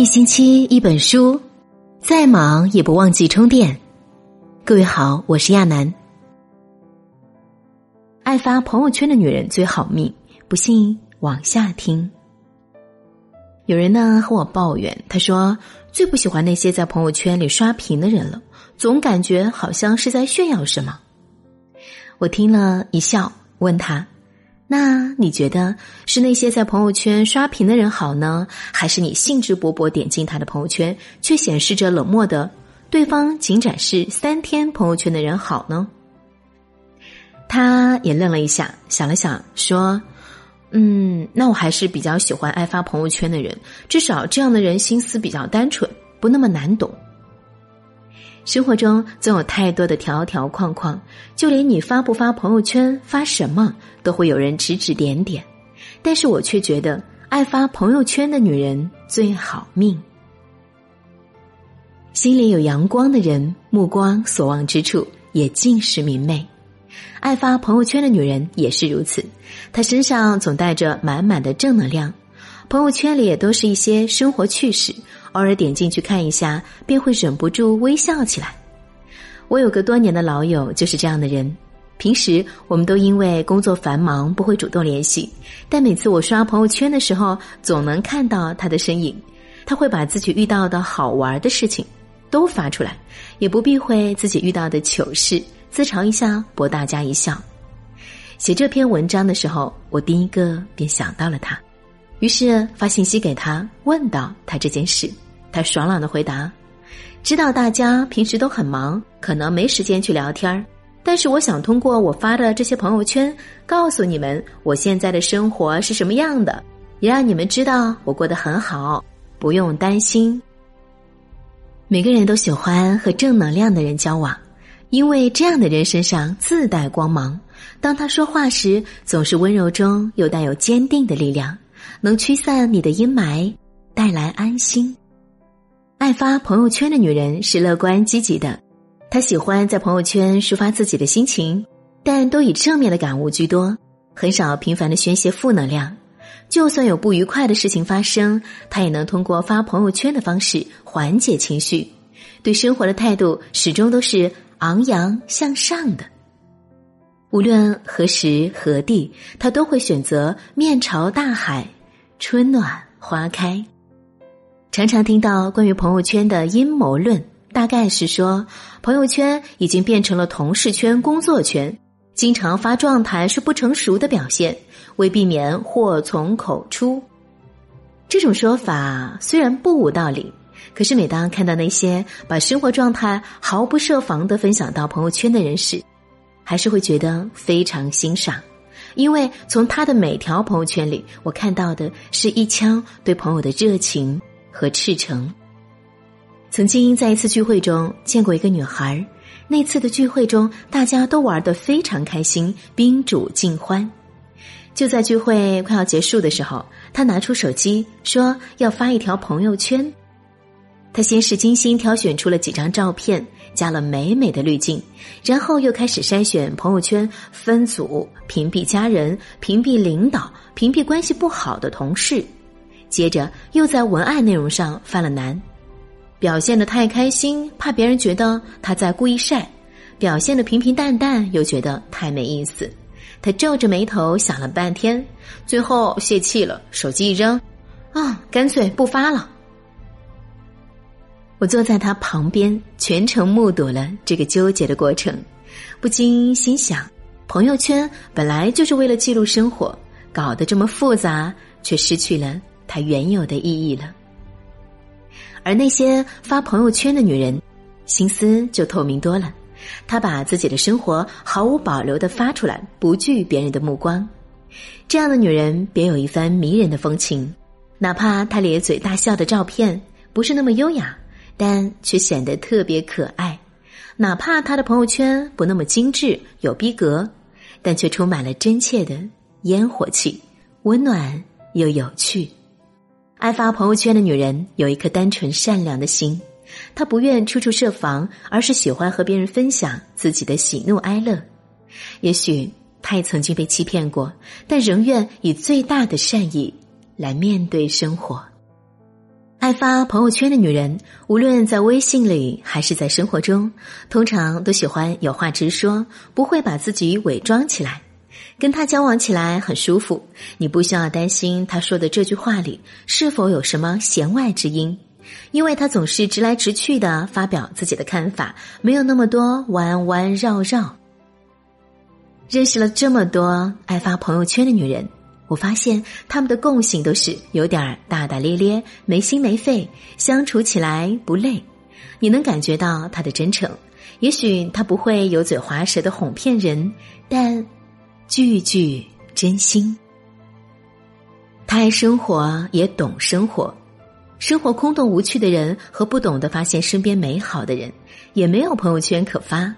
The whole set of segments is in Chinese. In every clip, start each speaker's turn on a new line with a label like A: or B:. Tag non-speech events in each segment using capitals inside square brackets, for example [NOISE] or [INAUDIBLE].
A: 一星期一本书，再忙也不忘记充电。各位好，我是亚楠。爱发朋友圈的女人最好命，不信往下听。有人呢和我抱怨，他说最不喜欢那些在朋友圈里刷屏的人了，总感觉好像是在炫耀什么。我听了一笑，问他。那你觉得是那些在朋友圈刷屏的人好呢，还是你兴致勃勃点进他的朋友圈却显示着冷漠的对方仅展示三天朋友圈的人好呢？他也愣了一下，想了想，说：“嗯，那我还是比较喜欢爱发朋友圈的人，至少这样的人心思比较单纯，不那么难懂。”生活中总有太多的条条框框，就连你发不发朋友圈、发什么，都会有人指指点点。但是我却觉得，爱发朋友圈的女人最好命。心里有阳光的人，目光所望之处也尽是明媚。爱发朋友圈的女人也是如此，她身上总带着满满的正能量。朋友圈里也都是一些生活趣事，偶尔点进去看一下，便会忍不住微笑起来。我有个多年的老友就是这样的人，平时我们都因为工作繁忙不会主动联系，但每次我刷朋友圈的时候，总能看到他的身影。他会把自己遇到的好玩的事情都发出来，也不避讳自己遇到的糗事，自嘲一下博大家一笑。写这篇文章的时候，我第一个便想到了他。于是发信息给他，问到他这件事，他爽朗的回答：“知道大家平时都很忙，可能没时间去聊天儿，但是我想通过我发的这些朋友圈，告诉你们我现在的生活是什么样的，也让你们知道我过得很好，不用担心。”每个人都喜欢和正能量的人交往，因为这样的人身上自带光芒，当他说话时，总是温柔中又带有坚定的力量。能驱散你的阴霾，带来安心。爱发朋友圈的女人是乐观积极的，她喜欢在朋友圈抒发自己的心情，但都以正面的感悟居多，很少频繁的宣泄负能量。就算有不愉快的事情发生，她也能通过发朋友圈的方式缓解情绪。对生活的态度始终都是昂扬向上的。无论何时何地，他都会选择面朝大海。春暖花开，常常听到关于朋友圈的阴谋论，大概是说朋友圈已经变成了同事圈、工作圈，经常发状态是不成熟的表现，为避免祸从口出。这种说法虽然不无道理，可是每当看到那些把生活状态毫不设防的分享到朋友圈的人时，还是会觉得非常欣赏。因为从他的每条朋友圈里，我看到的是一腔对朋友的热情和赤诚。曾经在一次聚会中见过一个女孩，那次的聚会中大家都玩得非常开心，宾主尽欢。就在聚会快要结束的时候，她拿出手机说要发一条朋友圈。他先是精心挑选出了几张照片，加了美美的滤镜，然后又开始筛选朋友圈，分组屏蔽家人、屏蔽领导、屏蔽关系不好的同事，接着又在文案内容上犯了难，表现的太开心，怕别人觉得他在故意晒；表现的平平淡淡，又觉得太没意思。他皱着眉头想了半天，最后泄气了，手机一扔，啊，干脆不发了。我坐在他旁边，全程目睹了这个纠结的过程，不禁心想：朋友圈本来就是为了记录生活，搞得这么复杂，却失去了它原有的意义了。而那些发朋友圈的女人，心思就透明多了，她把自己的生活毫无保留的发出来，不惧别人的目光。这样的女人别有一番迷人的风情，哪怕她咧嘴大笑的照片不是那么优雅。但却显得特别可爱，哪怕他的朋友圈不那么精致有逼格，但却充满了真切的烟火气，温暖又有趣。爱发朋友圈的女人有一颗单纯善良的心，她不愿处处设防，而是喜欢和别人分享自己的喜怒哀乐。也许她也曾经被欺骗过，但仍愿以最大的善意来面对生活。爱发朋友圈的女人，无论在微信里还是在生活中，通常都喜欢有话直说，不会把自己伪装起来。跟他交往起来很舒服，你不需要担心他说的这句话里是否有什么弦外之音，因为他总是直来直去的发表自己的看法，没有那么多弯弯绕绕。认识了这么多爱发朋友圈的女人。我发现他们的共性都是有点大大咧咧、没心没肺，相处起来不累。你能感觉到他的真诚。也许他不会油嘴滑舌的哄骗人，但句句真心。他爱生活，也懂生活。生活空洞无趣的人和不懂得发现身边美好的人，也没有朋友圈可发。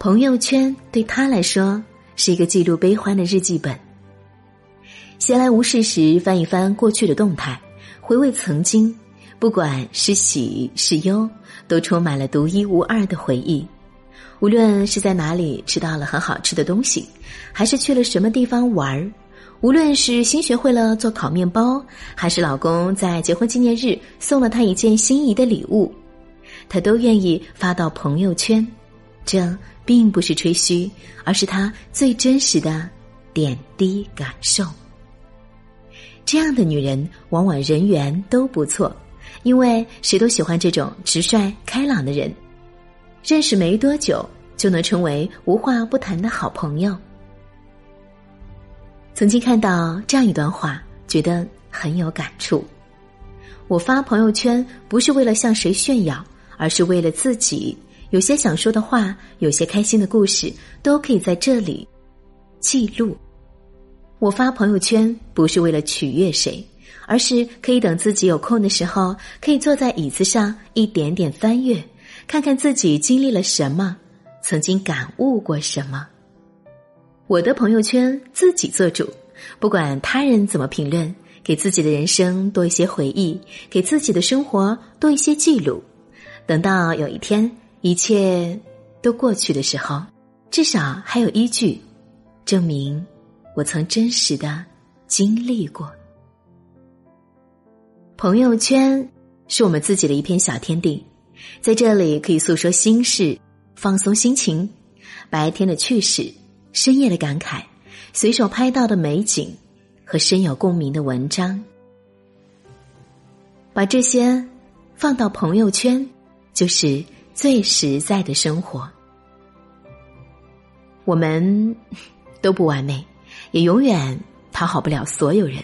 A: 朋友圈对他来说是一个记录悲欢的日记本。闲来无事时，翻一翻过去的动态，回味曾经，不管是喜是忧，都充满了独一无二的回忆。无论是在哪里吃到了很好吃的东西，还是去了什么地方玩儿，无论是新学会了做烤面包，还是老公在结婚纪念日送了她一件心仪的礼物，她都愿意发到朋友圈。这并不是吹嘘，而是她最真实的点滴感受。这样的女人往往人缘都不错，因为谁都喜欢这种直率开朗的人。认识没多久就能成为无话不谈的好朋友。曾经看到这样一段话，觉得很有感触。我发朋友圈不是为了向谁炫耀，而是为了自己。有些想说的话，有些开心的故事，都可以在这里记录。我发朋友圈不是为了取悦谁，而是可以等自己有空的时候，可以坐在椅子上一点点翻阅，看看自己经历了什么，曾经感悟过什么。我的朋友圈自己做主，不管他人怎么评论，给自己的人生多一些回忆，给自己的生活多一些记录。等到有一天一切都过去的时候，至少还有依据，证明。我曾真实的经历过。朋友圈是我们自己的一片小天地，在这里可以诉说心事、放松心情，白天的趣事、深夜的感慨、随手拍到的美景和深有共鸣的文章。把这些放到朋友圈，就是最实在的生活。我们 [LAUGHS] 都不完美。也永远讨好不了所有人，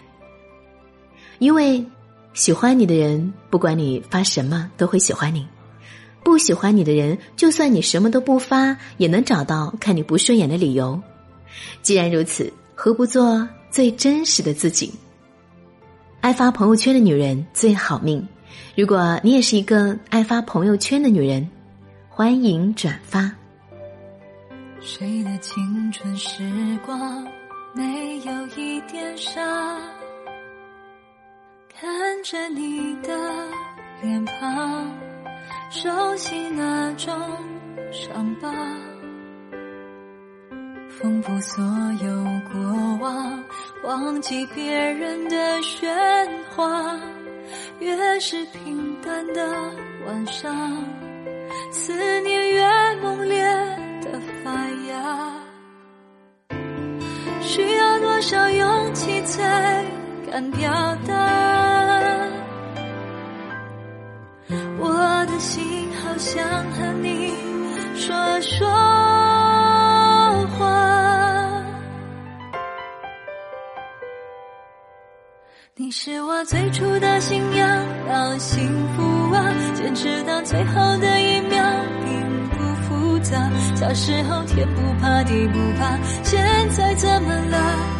A: 因为喜欢你的人，不管你发什么都会喜欢你；不喜欢你的人，就算你什么都不发，也能找到看你不顺眼的理由。既然如此，何不做最真实的自己？爱发朋友圈的女人最好命。如果你也是一个爱发朋友圈的女人，欢迎转发。
B: 谁的青春时光？没有一点伤，看着你的脸庞，熟悉那种伤疤，丰富所有过往，忘记别人的喧哗，越是平淡的晚上，思念越猛烈的发芽。多少勇气才敢表达？我的心好想和你说说话。你是我最初的信仰，要幸福啊，坚持到最后的一秒并不复杂。小时候天不怕地不怕，现在怎么了？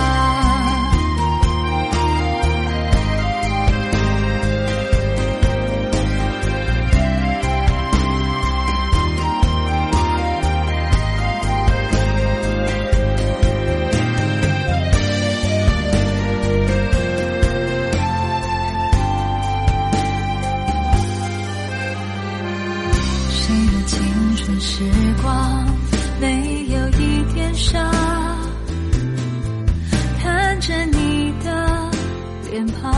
B: 脸庞，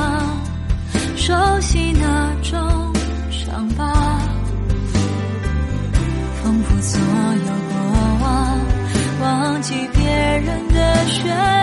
B: 熟悉那种伤疤，丰富所有过往，忘记别人的喧